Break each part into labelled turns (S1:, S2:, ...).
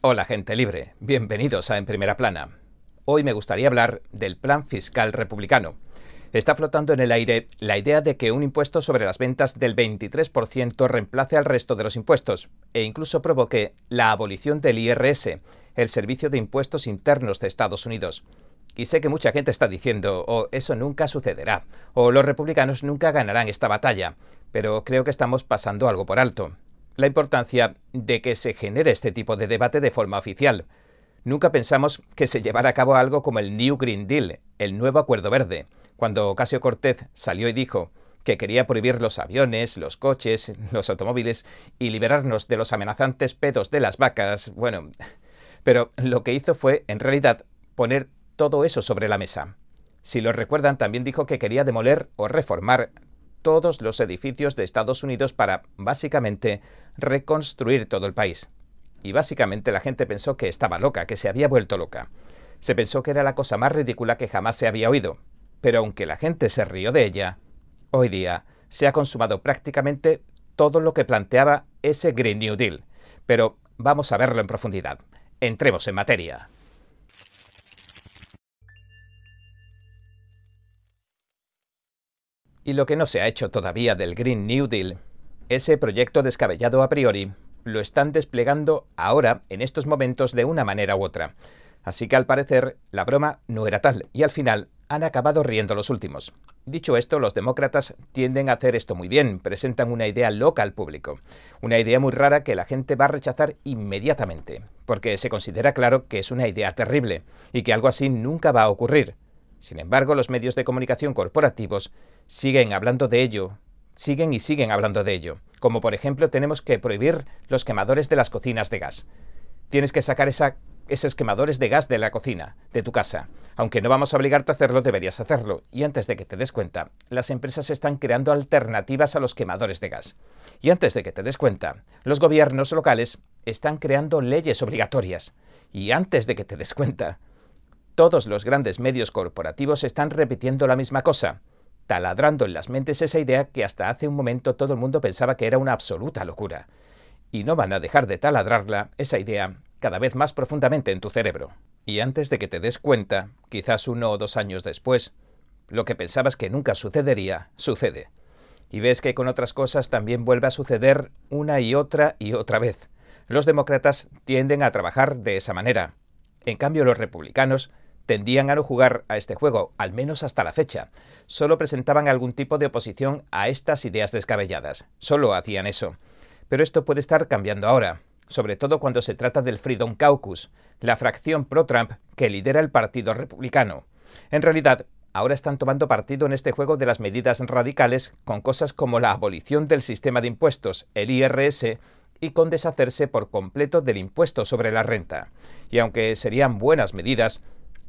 S1: Hola gente libre, bienvenidos a En Primera Plana. Hoy me gustaría hablar del plan fiscal republicano. Está flotando en el aire la idea de que un impuesto sobre las ventas del 23% reemplace al resto de los impuestos e incluso provoque la abolición del IRS, el Servicio de Impuestos Internos de Estados Unidos. Y sé que mucha gente está diciendo, o oh, eso nunca sucederá, o los republicanos nunca ganarán esta batalla, pero creo que estamos pasando algo por alto la importancia de que se genere este tipo de debate de forma oficial. Nunca pensamos que se llevara a cabo algo como el New Green Deal, el nuevo Acuerdo Verde, cuando Ocasio Cortez salió y dijo que quería prohibir los aviones, los coches, los automóviles y liberarnos de los amenazantes pedos de las vacas. Bueno, pero lo que hizo fue, en realidad, poner todo eso sobre la mesa. Si lo recuerdan, también dijo que quería demoler o reformar todos los edificios de Estados Unidos para, básicamente, reconstruir todo el país. Y básicamente la gente pensó que estaba loca, que se había vuelto loca. Se pensó que era la cosa más ridícula que jamás se había oído. Pero aunque la gente se rió de ella, hoy día se ha consumado prácticamente todo lo que planteaba ese Green New Deal. Pero vamos a verlo en profundidad. Entremos en materia. Y lo que no se ha hecho todavía del Green New Deal, ese proyecto descabellado a priori, lo están desplegando ahora, en estos momentos, de una manera u otra. Así que al parecer, la broma no era tal, y al final han acabado riendo los últimos. Dicho esto, los demócratas tienden a hacer esto muy bien, presentan una idea loca al público, una idea muy rara que la gente va a rechazar inmediatamente, porque se considera claro que es una idea terrible y que algo así nunca va a ocurrir. Sin embargo, los medios de comunicación corporativos siguen hablando de ello, siguen y siguen hablando de ello, como por ejemplo tenemos que prohibir los quemadores de las cocinas de gas. Tienes que sacar esos quemadores de gas de la cocina, de tu casa. Aunque no vamos a obligarte a hacerlo, deberías hacerlo. Y antes de que te des cuenta, las empresas están creando alternativas a los quemadores de gas. Y antes de que te des cuenta, los gobiernos locales están creando leyes obligatorias. Y antes de que te des cuenta, todos los grandes medios corporativos están repitiendo la misma cosa, taladrando en las mentes esa idea que hasta hace un momento todo el mundo pensaba que era una absoluta locura. Y no van a dejar de taladrarla, esa idea, cada vez más profundamente en tu cerebro. Y antes de que te des cuenta, quizás uno o dos años después, lo que pensabas que nunca sucedería, sucede. Y ves que con otras cosas también vuelve a suceder una y otra y otra vez. Los demócratas tienden a trabajar de esa manera. En cambio, los republicanos tendían a no jugar a este juego, al menos hasta la fecha. Solo presentaban algún tipo de oposición a estas ideas descabelladas. Solo hacían eso. Pero esto puede estar cambiando ahora, sobre todo cuando se trata del Freedom Caucus, la fracción pro-Trump que lidera el Partido Republicano. En realidad, ahora están tomando partido en este juego de las medidas radicales con cosas como la abolición del sistema de impuestos, el IRS, y con deshacerse por completo del impuesto sobre la renta. Y aunque serían buenas medidas,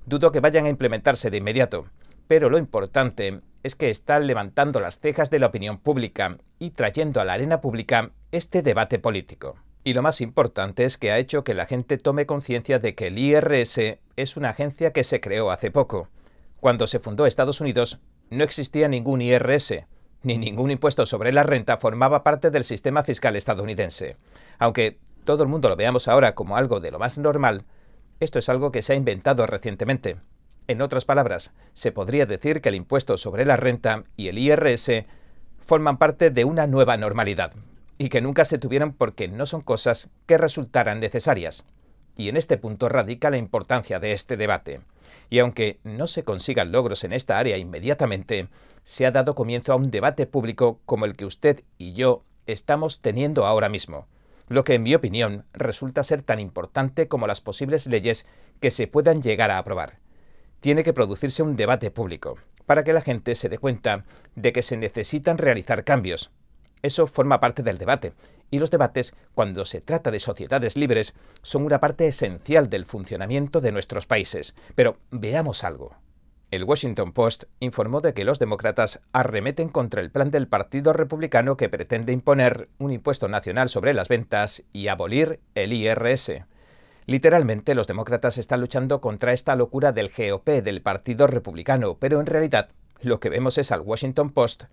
S1: Dudo que vayan a implementarse de inmediato, pero lo importante es que están levantando las cejas de la opinión pública y trayendo a la arena pública este debate político. Y lo más importante es que ha hecho que la gente tome conciencia de que el IRS es una agencia que se creó hace poco. Cuando se fundó Estados Unidos, no existía ningún IRS, ni ningún impuesto sobre la renta formaba parte del sistema fiscal estadounidense. Aunque todo el mundo lo veamos ahora como algo de lo más normal, esto es algo que se ha inventado recientemente. En otras palabras, se podría decir que el impuesto sobre la renta y el IRS forman parte de una nueva normalidad, y que nunca se tuvieron porque no son cosas que resultaran necesarias. Y en este punto radica la importancia de este debate. Y aunque no se consigan logros en esta área inmediatamente, se ha dado comienzo a un debate público como el que usted y yo estamos teniendo ahora mismo lo que en mi opinión resulta ser tan importante como las posibles leyes que se puedan llegar a aprobar. Tiene que producirse un debate público, para que la gente se dé cuenta de que se necesitan realizar cambios. Eso forma parte del debate, y los debates, cuando se trata de sociedades libres, son una parte esencial del funcionamiento de nuestros países. Pero veamos algo. El Washington Post informó de que los demócratas arremeten contra el plan del Partido Republicano que pretende imponer un impuesto nacional sobre las ventas y abolir el IRS. Literalmente, los demócratas están luchando contra esta locura del GOP del Partido Republicano, pero en realidad lo que vemos es al Washington Post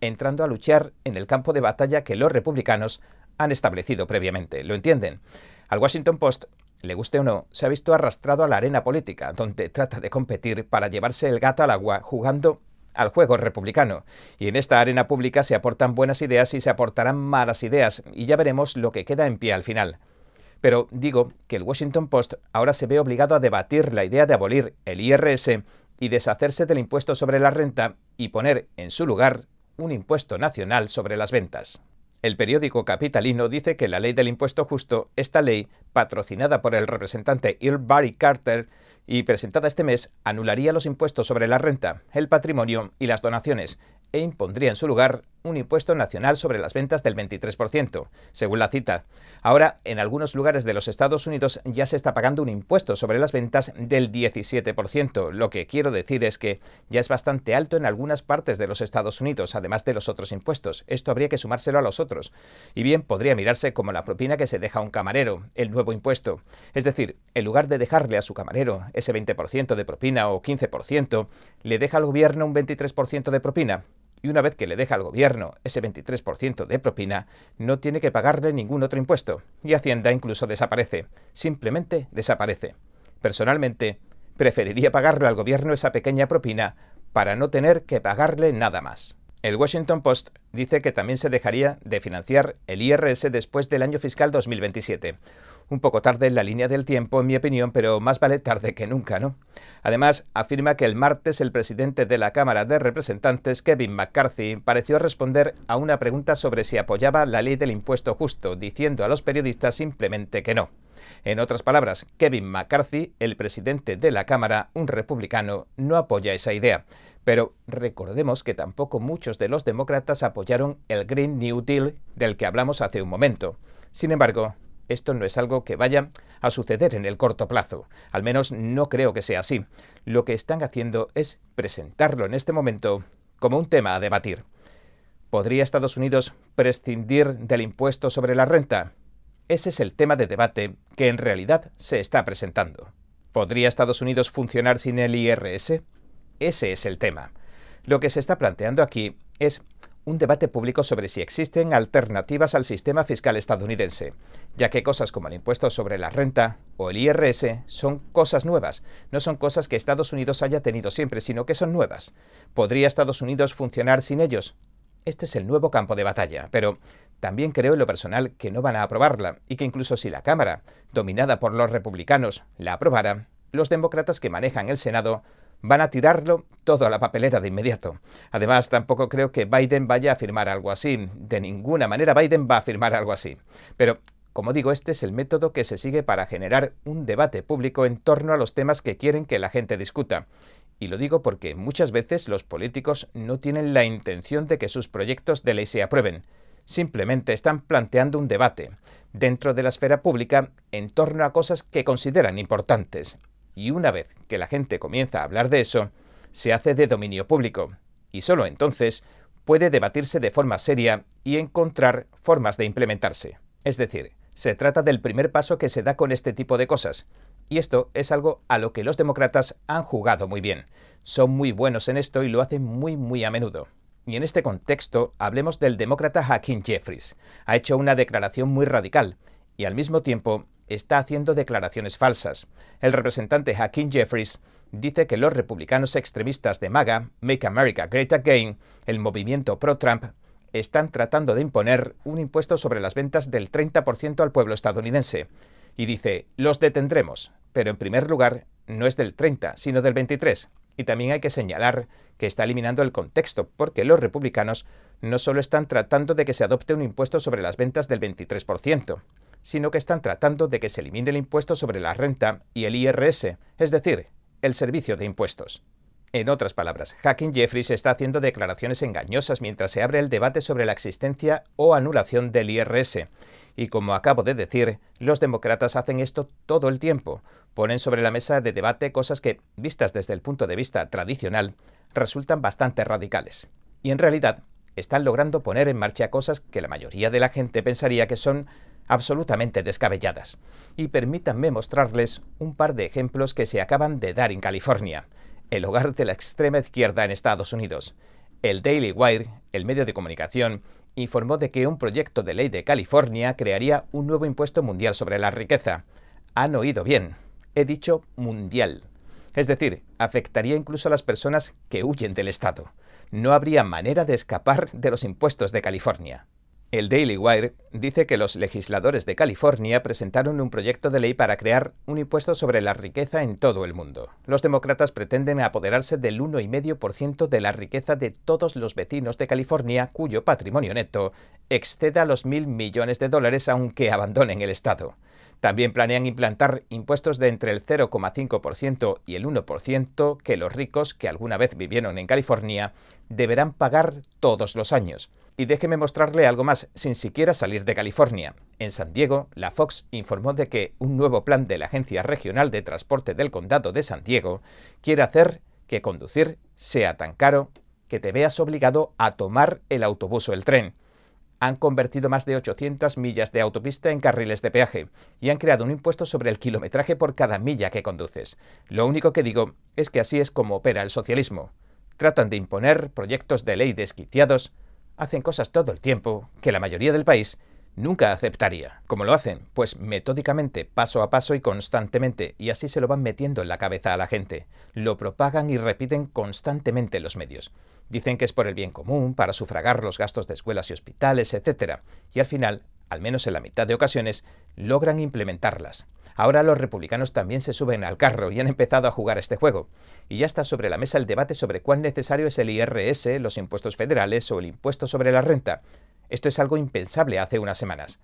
S1: entrando a luchar en el campo de batalla que los republicanos han establecido previamente. ¿Lo entienden? Al Washington Post le guste o no, se ha visto arrastrado a la arena política, donde trata de competir para llevarse el gato al agua jugando al juego republicano. Y en esta arena pública se aportan buenas ideas y se aportarán malas ideas, y ya veremos lo que queda en pie al final. Pero digo que el Washington Post ahora se ve obligado a debatir la idea de abolir el IRS y deshacerse del impuesto sobre la renta y poner en su lugar un impuesto nacional sobre las ventas. El periódico capitalino dice que la ley del impuesto justo, esta ley, patrocinada por el representante Earl Barry Carter y presentada este mes, anularía los impuestos sobre la renta, el patrimonio y las donaciones, e impondría en su lugar un impuesto nacional sobre las ventas del 23%, según la cita. Ahora, en algunos lugares de los Estados Unidos ya se está pagando un impuesto sobre las ventas del 17%. Lo que quiero decir es que ya es bastante alto en algunas partes de los Estados Unidos, además de los otros impuestos. Esto habría que sumárselo a los otros. Y bien, podría mirarse como la propina que se deja a un camarero, el nuevo impuesto. Es decir, en lugar de dejarle a su camarero ese 20% de propina o 15%, le deja al gobierno un 23% de propina y una vez que le deja al gobierno ese 23% de propina, no tiene que pagarle ningún otro impuesto, y Hacienda incluso desaparece, simplemente desaparece. Personalmente, preferiría pagarle al gobierno esa pequeña propina para no tener que pagarle nada más. El Washington Post dice que también se dejaría de financiar el IRS después del año fiscal 2027, un poco tarde en la línea del tiempo, en mi opinión, pero más vale tarde que nunca, ¿no? Además, afirma que el martes el presidente de la Cámara de Representantes, Kevin McCarthy, pareció responder a una pregunta sobre si apoyaba la ley del impuesto justo, diciendo a los periodistas simplemente que no. En otras palabras, Kevin McCarthy, el presidente de la Cámara, un republicano, no apoya esa idea. Pero recordemos que tampoco muchos de los demócratas apoyaron el Green New Deal del que hablamos hace un momento. Sin embargo, esto no es algo que vaya a suceder en el corto plazo. Al menos no creo que sea así. Lo que están haciendo es presentarlo en este momento como un tema a debatir. ¿Podría Estados Unidos prescindir del impuesto sobre la renta? Ese es el tema de debate que en realidad se está presentando. ¿Podría Estados Unidos funcionar sin el IRS? Ese es el tema. Lo que se está planteando aquí es un debate público sobre si existen alternativas al sistema fiscal estadounidense, ya que cosas como el impuesto sobre la renta o el IRS son cosas nuevas, no son cosas que Estados Unidos haya tenido siempre, sino que son nuevas. ¿Podría Estados Unidos funcionar sin ellos? Este es el nuevo campo de batalla, pero también creo en lo personal que no van a aprobarla y que incluso si la Cámara, dominada por los republicanos, la aprobara, los demócratas que manejan el Senado van a tirarlo todo a la papelera de inmediato. Además, tampoco creo que Biden vaya a firmar algo así. De ninguna manera Biden va a firmar algo así. Pero, como digo, este es el método que se sigue para generar un debate público en torno a los temas que quieren que la gente discuta. Y lo digo porque muchas veces los políticos no tienen la intención de que sus proyectos de ley se aprueben. Simplemente están planteando un debate dentro de la esfera pública en torno a cosas que consideran importantes y una vez que la gente comienza a hablar de eso, se hace de dominio público, y solo entonces puede debatirse de forma seria y encontrar formas de implementarse. Es decir, se trata del primer paso que se da con este tipo de cosas, y esto es algo a lo que los demócratas han jugado muy bien. Son muy buenos en esto y lo hacen muy muy a menudo. Y en este contexto hablemos del demócrata Hakeem Jeffries. Ha hecho una declaración muy radical y al mismo tiempo está haciendo declaraciones falsas. El representante Hakeem Jeffries dice que los republicanos extremistas de MAGA, Make America Great Again, el movimiento pro-Trump, están tratando de imponer un impuesto sobre las ventas del 30% al pueblo estadounidense. Y dice, los detendremos, pero en primer lugar no es del 30, sino del 23. Y también hay que señalar que está eliminando el contexto, porque los republicanos no solo están tratando de que se adopte un impuesto sobre las ventas del 23%, sino que están tratando de que se elimine el impuesto sobre la renta y el IRS, es decir, el servicio de impuestos. En otras palabras, Hacking Jeffries está haciendo declaraciones engañosas mientras se abre el debate sobre la existencia o anulación del IRS. Y como acabo de decir, los demócratas hacen esto todo el tiempo. Ponen sobre la mesa de debate cosas que, vistas desde el punto de vista tradicional, resultan bastante radicales. Y en realidad, están logrando poner en marcha cosas que la mayoría de la gente pensaría que son absolutamente descabelladas. Y permítanme mostrarles un par de ejemplos que se acaban de dar en California, el hogar de la extrema izquierda en Estados Unidos. El Daily Wire, el medio de comunicación, informó de que un proyecto de ley de California crearía un nuevo impuesto mundial sobre la riqueza. Han oído bien. He dicho mundial. Es decir, afectaría incluso a las personas que huyen del Estado. No habría manera de escapar de los impuestos de California. El Daily Wire dice que los legisladores de California presentaron un proyecto de ley para crear un impuesto sobre la riqueza en todo el mundo. Los demócratas pretenden apoderarse del 1,5% de la riqueza de todos los vecinos de California cuyo patrimonio neto exceda los mil millones de dólares aunque abandonen el estado. También planean implantar impuestos de entre el 0,5% y el 1% que los ricos que alguna vez vivieron en California deberán pagar todos los años. Y déjeme mostrarle algo más, sin siquiera salir de California. En San Diego, la Fox informó de que un nuevo plan de la Agencia Regional de Transporte del Condado de San Diego quiere hacer que conducir sea tan caro que te veas obligado a tomar el autobús o el tren. Han convertido más de 800 millas de autopista en carriles de peaje y han creado un impuesto sobre el kilometraje por cada milla que conduces. Lo único que digo es que así es como opera el socialismo. Tratan de imponer proyectos de ley desquiciados hacen cosas todo el tiempo que la mayoría del país nunca aceptaría. ¿Cómo lo hacen? Pues metódicamente, paso a paso y constantemente, y así se lo van metiendo en la cabeza a la gente. Lo propagan y repiten constantemente los medios. Dicen que es por el bien común, para sufragar los gastos de escuelas y hospitales, etc. Y al final, al menos en la mitad de ocasiones, logran implementarlas. Ahora los republicanos también se suben al carro y han empezado a jugar este juego. Y ya está sobre la mesa el debate sobre cuán necesario es el IRS, los impuestos federales o el impuesto sobre la renta. Esto es algo impensable hace unas semanas.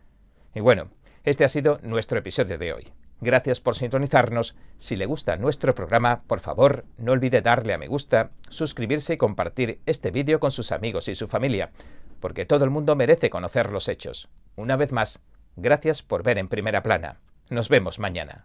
S1: Y bueno, este ha sido nuestro episodio de hoy. Gracias por sintonizarnos. Si le gusta nuestro programa, por favor, no olvide darle a me gusta, suscribirse y compartir este vídeo con sus amigos y su familia, porque todo el mundo merece conocer los hechos. Una vez más, gracias por ver en primera plana. Nos vemos mañana.